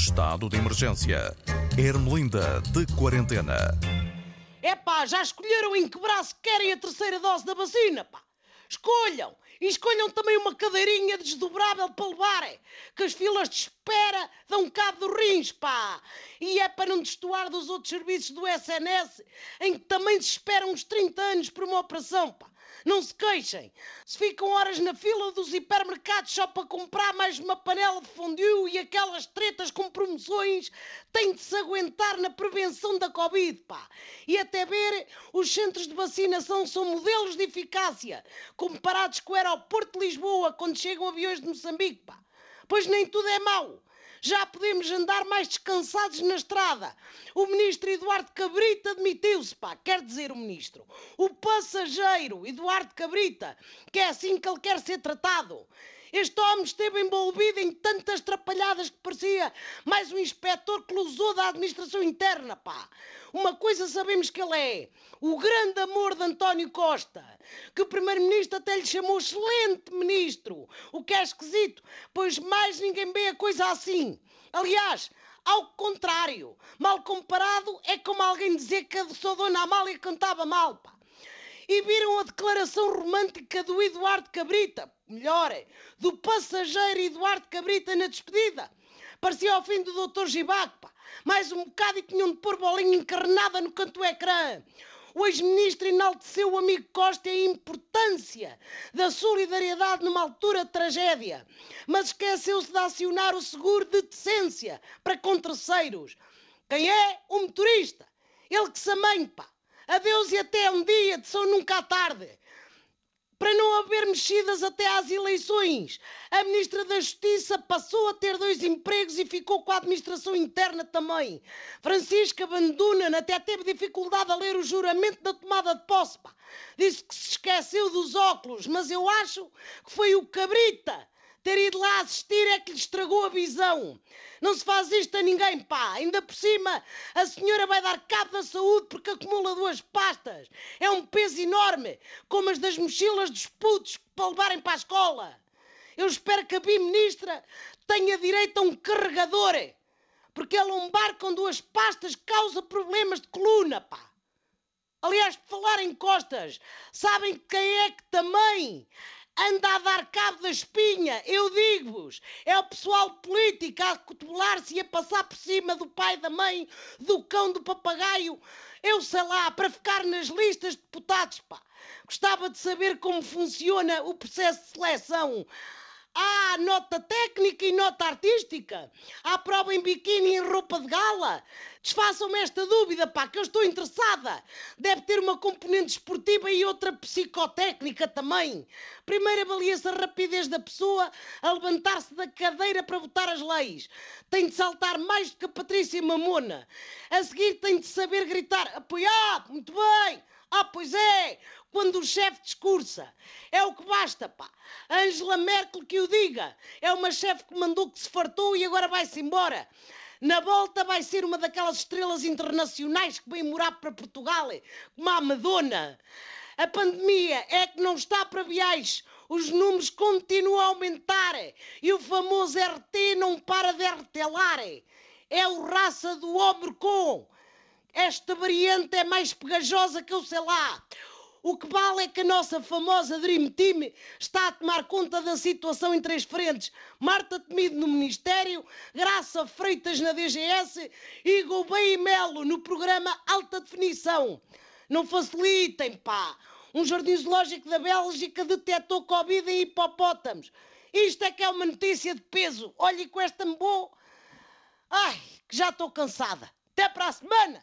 Estado de emergência. Ermelinda de quarentena. É pá, já escolheram em que braço querem a terceira dose da vacina, pá. Escolham! E escolham também uma cadeirinha desdobrável para levarem, que as filas de espera dão cabo dos rins, pá! E é para não destoar dos outros serviços do SNS, em que também se esperam uns 30 anos por uma operação, pá! Não se queixem. Se ficam horas na fila dos hipermercados só para comprar mais uma panela de fondue e aquelas tretas com promoções, têm de se aguentar na prevenção da Covid, pá. E até ver, os centros de vacinação são modelos de eficácia, comparados com o aeroporto de Lisboa quando chegam aviões de Moçambique, pá. Pois nem tudo é mau já podemos andar mais descansados na estrada. O ministro Eduardo Cabrita admitiu-se, pá, quer dizer o ministro. O passageiro Eduardo Cabrita, que é assim que ele quer ser tratado. Este homem esteve envolvido em tantas trapalhadas que parecia mais um inspetor que usou da administração interna, pá. Uma coisa sabemos que ele é, o grande amor de António Costa, que o primeiro-ministro até lhe chamou excelente ministro, o que é esquisito, pois mais ninguém vê a coisa assim. Aliás, ao contrário, mal comparado, é como alguém dizer que a sua dona Amália cantava mal, pá. E viram a declaração romântica do Eduardo Cabrita, melhor, é, do passageiro Eduardo Cabrita na despedida. Parecia ao fim do Dr. Gibac, pá. Mais um bocado e tinham de pôr bolinha encarnada no canto do ecrã. O ex-ministro enalteceu o amigo Costa a importância da solidariedade numa altura de tragédia, mas esqueceu-se de acionar o seguro de decência para com terceiros. Quem é? O motorista. Ele que se amanhe, pá. Adeus e até um dia, de som nunca à tarde. Para não haver mexidas até às eleições, a Ministra da Justiça passou a ter dois empregos e ficou com a administração interna também. Francisca Bandunan até teve dificuldade a ler o juramento da tomada de posse. Disse que se esqueceu dos óculos, mas eu acho que foi o Cabrita ter ido lá assistir é que lhe estragou a visão. Não se faz isto a ninguém, pá. Ainda por cima, a senhora vai dar cabo da saúde porque acumula duas pastas. É um peso enorme, como as das mochilas dos putos para levarem para a escola. Eu espero que a Bim-Ministra tenha direito a um carregador, porque a lombar com duas pastas causa problemas de coluna, pá. Aliás, falar em costas, sabem quem é que também anda a dar cabo da espinha, eu digo-vos, é o pessoal político a cotovelar-se e a passar por cima do pai, da mãe, do cão, do papagaio, eu sei lá, para ficar nas listas de deputados, pá. Gostava de saber como funciona o processo de seleção. Há nota técnica e nota artística. Há prova em biquíni e em roupa de gala. Desfaçam-me esta dúvida, pá, que eu estou interessada. Deve ter uma componente esportiva e outra psicotécnica também. Primeiro avalia-se a rapidez da pessoa a levantar-se da cadeira para votar as leis. Tem de saltar mais do que a Patrícia Mamona. A seguir tem de saber gritar apoiado, muito bem. Ah, pois é! Quando o chefe discursa. É o que basta, pá. Angela Merkel que o diga. É uma chefe que mandou que se fartou e agora vai-se embora. Na volta vai ser uma daquelas estrelas internacionais que vem morar para Portugal, como a Madonna. A pandemia é que não está para viagens. Os números continuam a aumentar e o famoso RT não para de RTlar. É o raça do Omicron. Esta variante é mais pegajosa que eu sei lá. O que vale é que a nossa famosa Dream Team está a tomar conta da situação em três frentes. Marta Temido no Ministério, Graça Freitas na DGS e Gouveia Melo no programa Alta Definição. Não facilitem, pá. Um jardim zoológico da Bélgica detectou Covid em hipopótamos. Isto é que é uma notícia de peso. Olhe com esta boa. Ai, que já estou cansada. Até para a semana!